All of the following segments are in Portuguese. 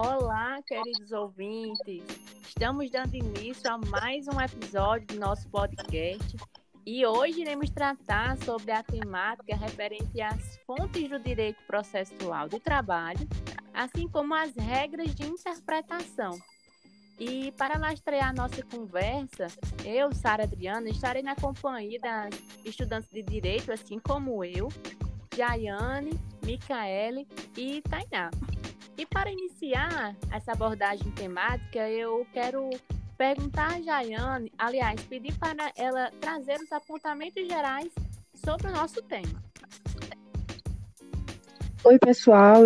Olá, queridos ouvintes. Estamos dando início a mais um episódio do nosso podcast e hoje iremos tratar sobre a temática referente às fontes do direito processual do trabalho, assim como as regras de interpretação. E para lastrear nossa conversa, eu, Sara Adriana, estarei na companhia das estudantes de direito, assim como eu, Jaiane, Micaele e Tainá. E para iniciar essa abordagem temática, eu quero perguntar a Jaiane, aliás, pedir para ela trazer os apontamentos gerais sobre o nosso tema. Oi, pessoal,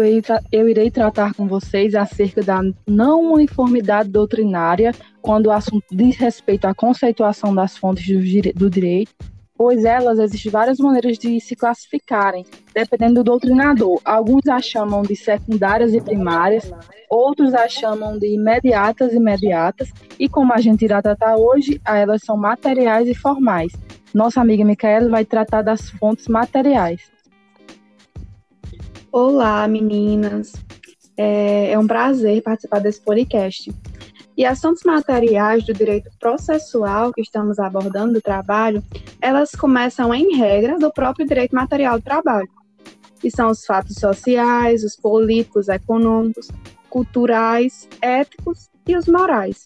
eu irei tratar com vocês acerca da não uniformidade doutrinária quando o assunto diz respeito à conceituação das fontes do direito pois elas existem várias maneiras de se classificarem, dependendo do doutrinador. Alguns as chamam de secundárias e primárias, outros as chamam de imediatas e imediatas, e como a gente irá tratar hoje, elas são materiais e formais. Nossa amiga Micaela vai tratar das fontes materiais. Olá, meninas. É, é um prazer participar desse podcast. E as fontes materiais do direito processual que estamos abordando do trabalho, elas começam, em regra, do próprio direito material do trabalho, que são os fatos sociais, os políticos, econômicos, culturais, éticos e os morais.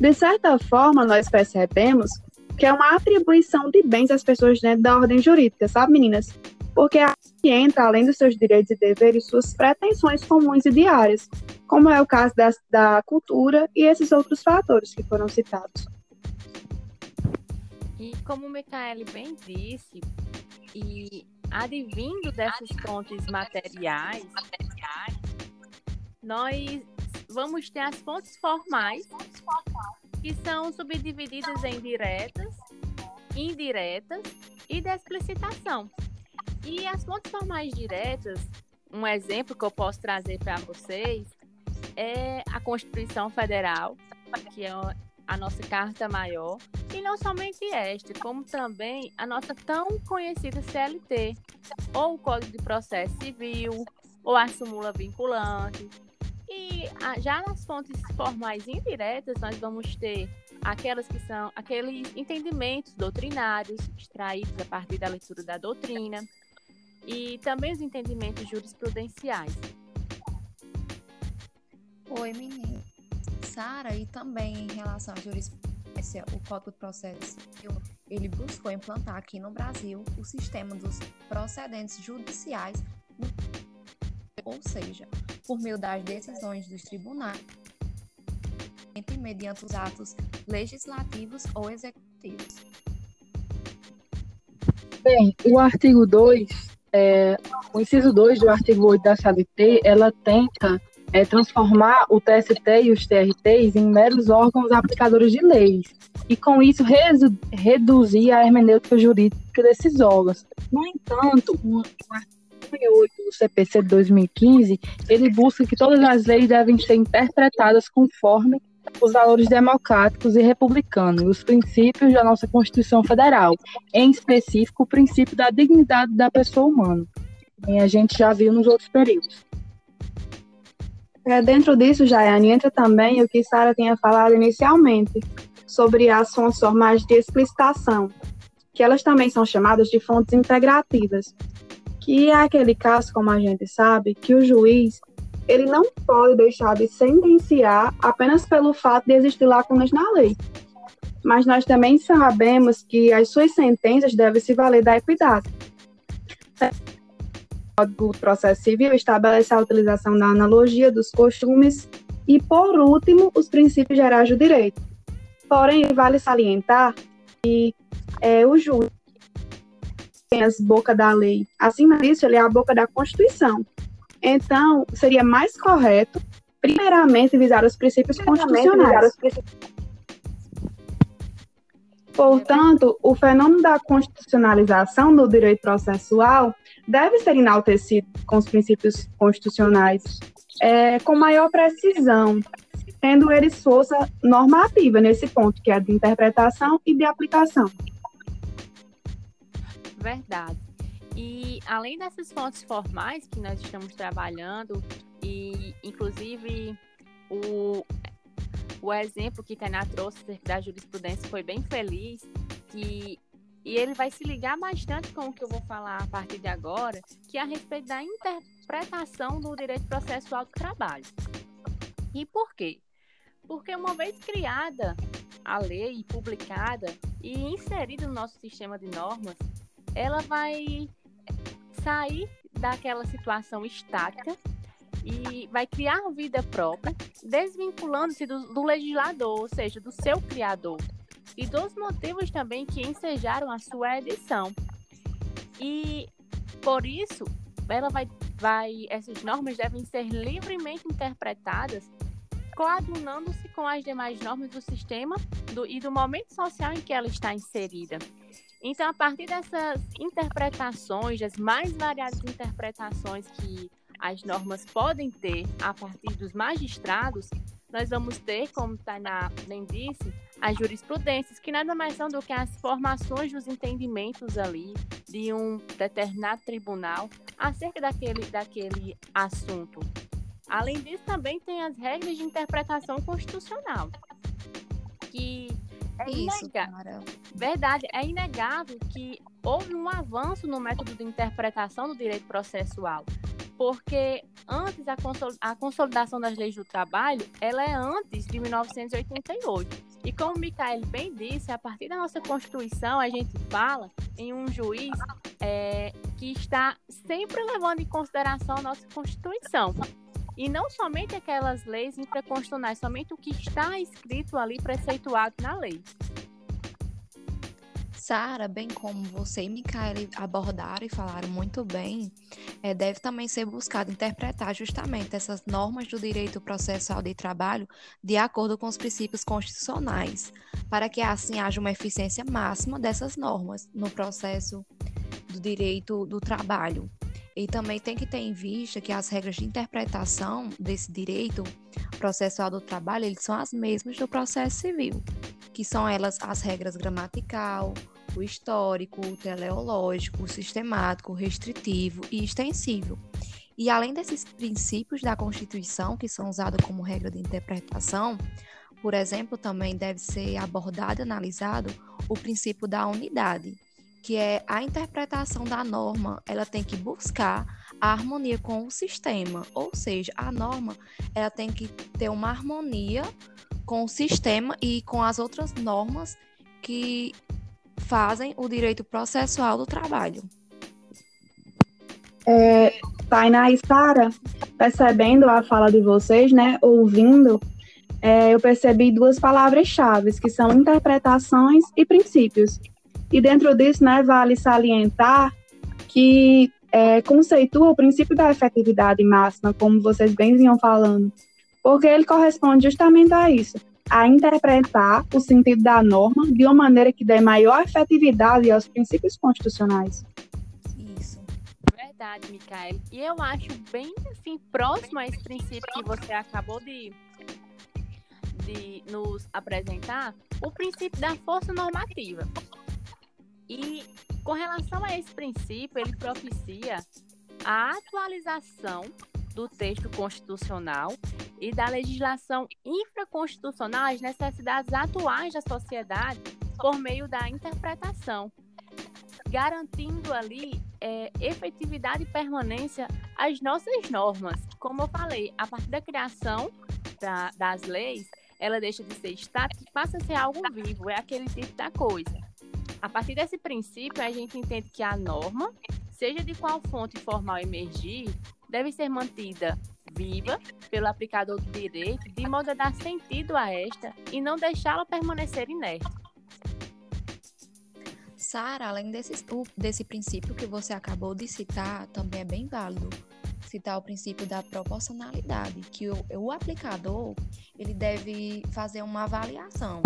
De certa forma, nós percebemos que é uma atribuição de bens às pessoas dentro da ordem jurídica, sabe, meninas? Porque que entra, além dos seus direitos e deveres, suas pretensões comuns e diárias, como é o caso da, da cultura e esses outros fatores que foram citados. E como o Micaele bem disse, e advindo dessas fontes materiais, nós vamos ter as fontes formais, que são subdivididas em diretas, indiretas e de explicitação. E as fontes formais diretas, um exemplo que eu posso trazer para vocês é a Constituição Federal, que é a nossa Carta Maior, e não somente esta, como também a nossa tão conhecida CLT, ou o Código de Processo Civil, ou a súmula vinculante. E já nas fontes formais indiretas, nós vamos ter aquelas que são aqueles entendimentos doutrinários extraídos a partir da leitura da doutrina, e também os entendimentos jurisprudenciais. Oi, menino. Sara, e também em relação à jurisprudência, o Código de Processo ele buscou implantar aqui no Brasil o sistema dos procedentes judiciais, ou seja, por meio das decisões dos tribunais, mediante os atos legislativos ou executivos. Bem, o artigo 2 é, o inciso 2 do artigo 8 da CLT, ela tenta é, transformar o TST e os TRTs em meros órgãos aplicadores de leis, e com isso reduzir a hermenêutica jurídica desses órgãos. No entanto, o, artigo 8 do CPC de 2015, ele busca que todas as leis devem ser interpretadas conforme os valores democráticos e republicanos, os princípios da nossa Constituição Federal, em específico o princípio da dignidade da pessoa humana. E a gente já viu nos outros períodos. É, dentro disso, Jaiane, entra também o que Sara tinha falado inicialmente, sobre as fontes formais de explicitação, que elas também são chamadas de fontes integrativas, que é aquele caso, como a gente sabe, que o juiz ele não pode deixar de sentenciar apenas pelo fato de existir lacunas na lei. Mas nós também sabemos que as suas sentenças devem se valer da equidade. O do Processo Civil estabelece a utilização da analogia dos costumes e, por último, os princípios gerais do direito. Porém, vale salientar que é, o juiz tem as boca da lei. Acima disso, ele é a boca da Constituição. Então, seria mais correto, primeiramente, visar os princípios constitucionais. Portanto, o fenômeno da constitucionalização do direito processual deve ser enaltecido com os princípios constitucionais é, com maior precisão, tendo eles força normativa nesse ponto, que é de interpretação e de aplicação. Verdade. E além dessas fontes formais que nós estamos trabalhando, e inclusive o, o exemplo que Tainá trouxe da jurisprudência foi bem feliz, que, e ele vai se ligar bastante com o que eu vou falar a partir de agora, que é a respeito da interpretação do direito processual do trabalho. E por quê? Porque uma vez criada a lei, publicada e inserida no nosso sistema de normas, ela vai sair daquela situação estática e vai criar vida própria, desvinculando-se do, do, legislador, ou seja, do seu criador, e dos motivos também que ensejaram a sua edição. E por isso, ela vai, vai, essas normas devem ser livremente interpretadas, coadunando-se com as demais normas do sistema do, e do momento social em que ela está inserida. Então, a partir dessas interpretações, das mais variadas interpretações que as normas podem ter a partir dos magistrados, nós vamos ter, como Tainá bem disse, as jurisprudências, que nada mais são do que as formações dos entendimentos ali de um determinado tribunal acerca daquele, daquele assunto. Além disso, também tem as regras de interpretação constitucional, que é inegável. Verdade, é inegável que houve um avanço no método de interpretação do direito processual porque antes a, consol a consolidação das leis do trabalho, ela é antes de 1988. E como o Micael bem disse, a partir da nossa Constituição, a gente fala em um juiz é, que está sempre levando em consideração a nossa Constituição. E não somente aquelas leis infraconstitucionais, somente o que está escrito ali, preceituado na lei. Sara, bem como você e Micaele abordaram e falaram muito bem, é, deve também ser buscado interpretar justamente essas normas do direito processual de trabalho de acordo com os princípios constitucionais, para que assim haja uma eficiência máxima dessas normas no processo do direito do trabalho. E também tem que ter em vista que as regras de interpretação desse direito processual do trabalho eles são as mesmas do processo civil, que são elas as regras gramatical, o histórico, o teleológico, o sistemático, o restritivo e extensível. E além desses princípios da Constituição, que são usados como regra de interpretação, por exemplo, também deve ser abordado e analisado o princípio da unidade, que é a interpretação da norma, ela tem que buscar a harmonia com o sistema, ou seja, a norma ela tem que ter uma harmonia com o sistema e com as outras normas que fazem o direito processual do trabalho. É, Tainá e Sara, percebendo a fala de vocês, né, ouvindo, é, eu percebi duas palavras-chave, que são interpretações e princípios. E dentro disso, né, vale salientar que é, conceitua o princípio da efetividade máxima, como vocês bem vinham falando, porque ele corresponde justamente a isso, a interpretar o sentido da norma de uma maneira que dê maior efetividade aos princípios constitucionais. Isso. Verdade, Micael. E eu acho bem assim, próximo a esse princípio que você acabou de, de nos apresentar, o princípio da força normativa. E com relação a esse princípio, ele propicia a atualização do texto constitucional e da legislação infraconstitucional às necessidades atuais da sociedade por meio da interpretação, garantindo ali é, efetividade e permanência às nossas normas. Como eu falei, a partir da criação da, das leis, ela deixa de ser estática e passa a ser algo vivo, é aquele tipo da coisa. A partir desse princípio, a gente entende que a norma, seja de qual fonte formal emergir, deve ser mantida viva pelo aplicador do direito, de modo a dar sentido a esta e não deixá-la permanecer inerte. Sara, além desse, desse princípio que você acabou de citar, também é bem válido citar o princípio da proporcionalidade, que o, o aplicador ele deve fazer uma avaliação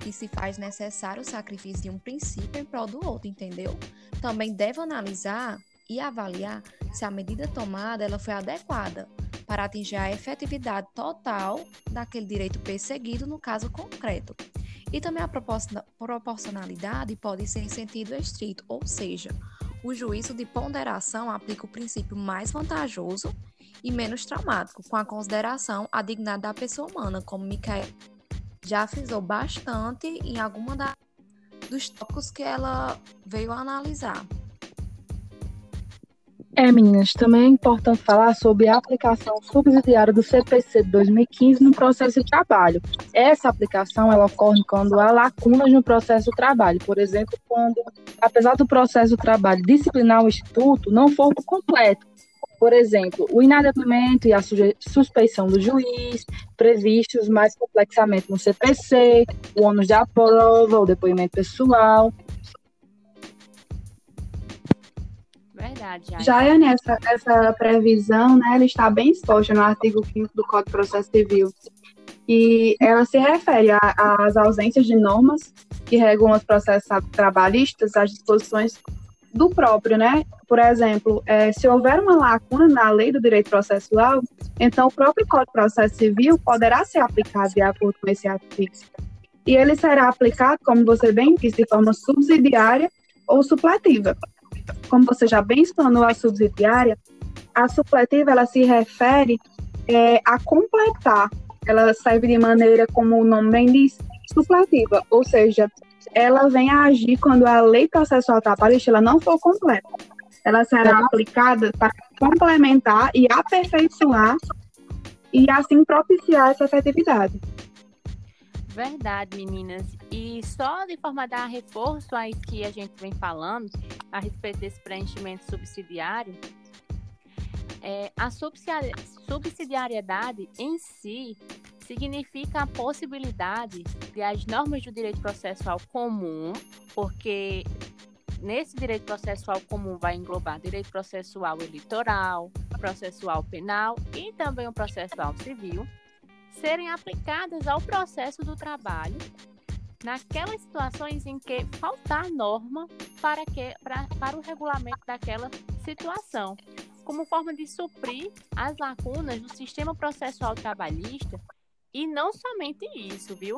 que se faz necessário o sacrifício de um princípio em prol do outro, entendeu? Também deve analisar e avaliar se a medida tomada ela foi adequada para atingir a efetividade total daquele direito perseguido no caso concreto. E também a proporcionalidade pode ser em sentido estrito, ou seja, o juízo de ponderação aplica o princípio mais vantajoso e menos traumático, com a consideração à dignidade da pessoa humana, como Micael já frisou bastante em alguma da, dos tópicos que ela veio analisar. É, meninas, também é importante falar sobre a aplicação subsidiária do CPC de 2015 no processo de trabalho. Essa aplicação ela ocorre quando há lacunas no processo de trabalho. Por exemplo, quando, apesar do processo de trabalho disciplinar o instituto não for completo, por exemplo, o inadimplemento e a suspeição do juiz, previstos mais complexamente no CPC, o ônus de prova, o depoimento pessoal, Verdade. Já, já é nessa essa previsão, né, ela está bem exposta no artigo 5 do Código de Processo Civil. E ela se refere às ausências de normas que regulam os processos trabalhistas, às disposições do próprio, né? Por exemplo, é, se houver uma lacuna na lei do direito processual, então o próprio Código de Processo Civil poderá ser aplicado de acordo com esse artigo. E ele será aplicado, como você bem disse, de forma subsidiária ou supletiva como você já bem explanou a subsidiária, a supletiva ela se refere é, a completar. Ela serve de maneira, como o nome bem diz, supletiva, ou seja, ela vem a agir quando a lei processual trabalhista ela não for completa. Ela será aplicada para complementar e aperfeiçoar e assim propiciar essa efetividade. Verdade, meninas. E só de forma a dar reforço a isso que a gente vem falando a respeito desse preenchimento subsidiário, é, a subsidiariedade em si significa a possibilidade de as normas do direito processual comum, porque nesse direito processual comum vai englobar direito processual eleitoral, processual penal e também o processual civil serem aplicadas ao processo do trabalho naquelas situações em que faltar norma para, que, para, para o regulamento daquela situação, como forma de suprir as lacunas do sistema processual trabalhista e não somente isso, viu?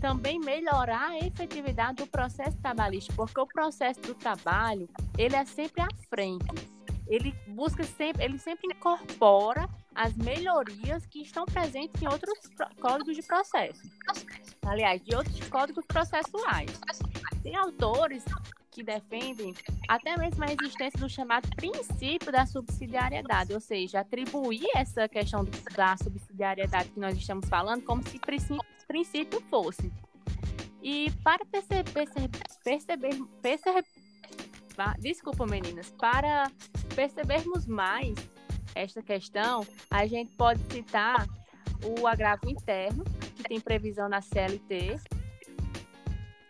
Também melhorar a efetividade do processo trabalhista, porque o processo do trabalho, ele é sempre à frente ele busca sempre, ele sempre incorpora as melhorias que estão presentes em outros códigos de processo. Aliás, de outros códigos processuais. Tem autores que defendem até mesmo a existência do chamado princípio da subsidiariedade, ou seja, atribuir essa questão da subsidiariedade que nós estamos falando como se princípio fosse. E para perceber, perceber, perceber desculpa meninas, para percebermos mais esta questão, a gente pode citar o agravo interno, que tem previsão na CLT,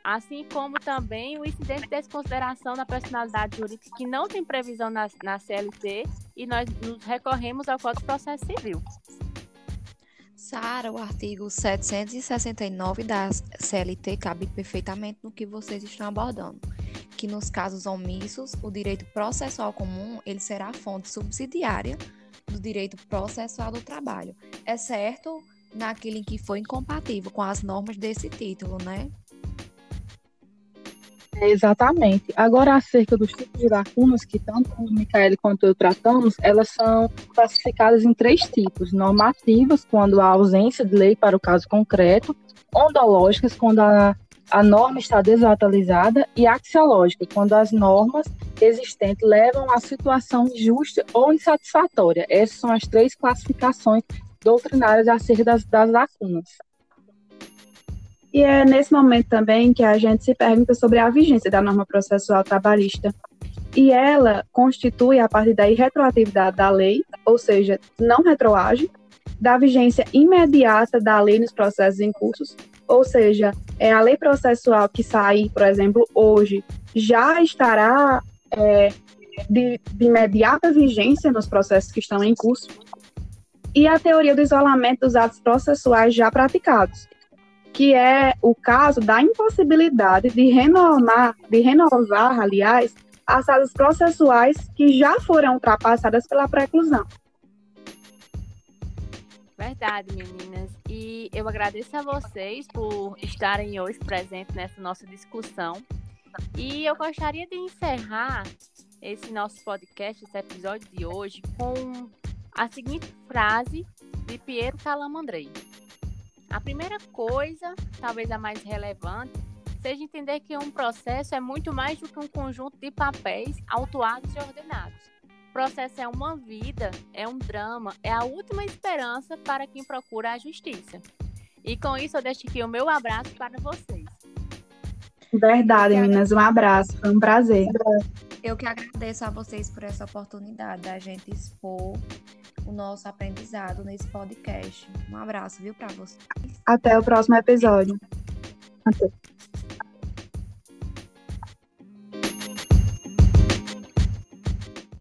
assim como também o incidente de desconsideração da personalidade jurídica, que não tem previsão na, na CLT, e nós nos recorremos ao Código de Processo Civil. Sara, o artigo 769 da CLT cabe perfeitamente no que vocês estão abordando que nos casos omissos, o direito processual comum ele será a fonte subsidiária do direito processual do trabalho, exceto naquele em que foi incompatível com as normas desse título, né? Exatamente. Agora, acerca dos tipos de lacunas que tanto o Micaele quanto eu tratamos, elas são classificadas em três tipos: normativas, quando há ausência de lei para o caso concreto, ondológicas, quando a a norma está desatualizada e axiológica, quando as normas existentes levam a situação justa ou insatisfatória. Essas são as três classificações doutrinárias acerca das, das lacunas. E é nesse momento também que a gente se pergunta sobre a vigência da norma processual trabalhista. E ela constitui, a partir da irretroatividade da lei, ou seja, não retroage, da vigência imediata da lei nos processos em cursos, ou seja, é a lei processual que sair, por exemplo, hoje, já estará é, de, de imediata vigência nos processos que estão em curso, e a teoria do isolamento dos atos processuais já praticados, que é o caso da impossibilidade de renovar, de renovar, aliás, as atos processuais que já foram ultrapassadas pela preclusão. Verdade, meninas. E eu agradeço a vocês por estarem hoje presentes nessa nossa discussão. E eu gostaria de encerrar esse nosso podcast, esse episódio de hoje, com a seguinte frase de Piero Calamandrei. A primeira coisa, talvez a mais relevante, seja entender que um processo é muito mais do que um conjunto de papéis autuados e ordenados. O processo é uma vida, é um drama, é a última esperança para quem procura a justiça. E com isso eu deixo aqui o meu abraço para vocês. Verdade, meninas. Um abraço. Foi um prazer. Eu que agradeço a vocês por essa oportunidade da gente expor o nosso aprendizado nesse podcast. Um abraço, viu, para vocês. Até o próximo episódio. Até.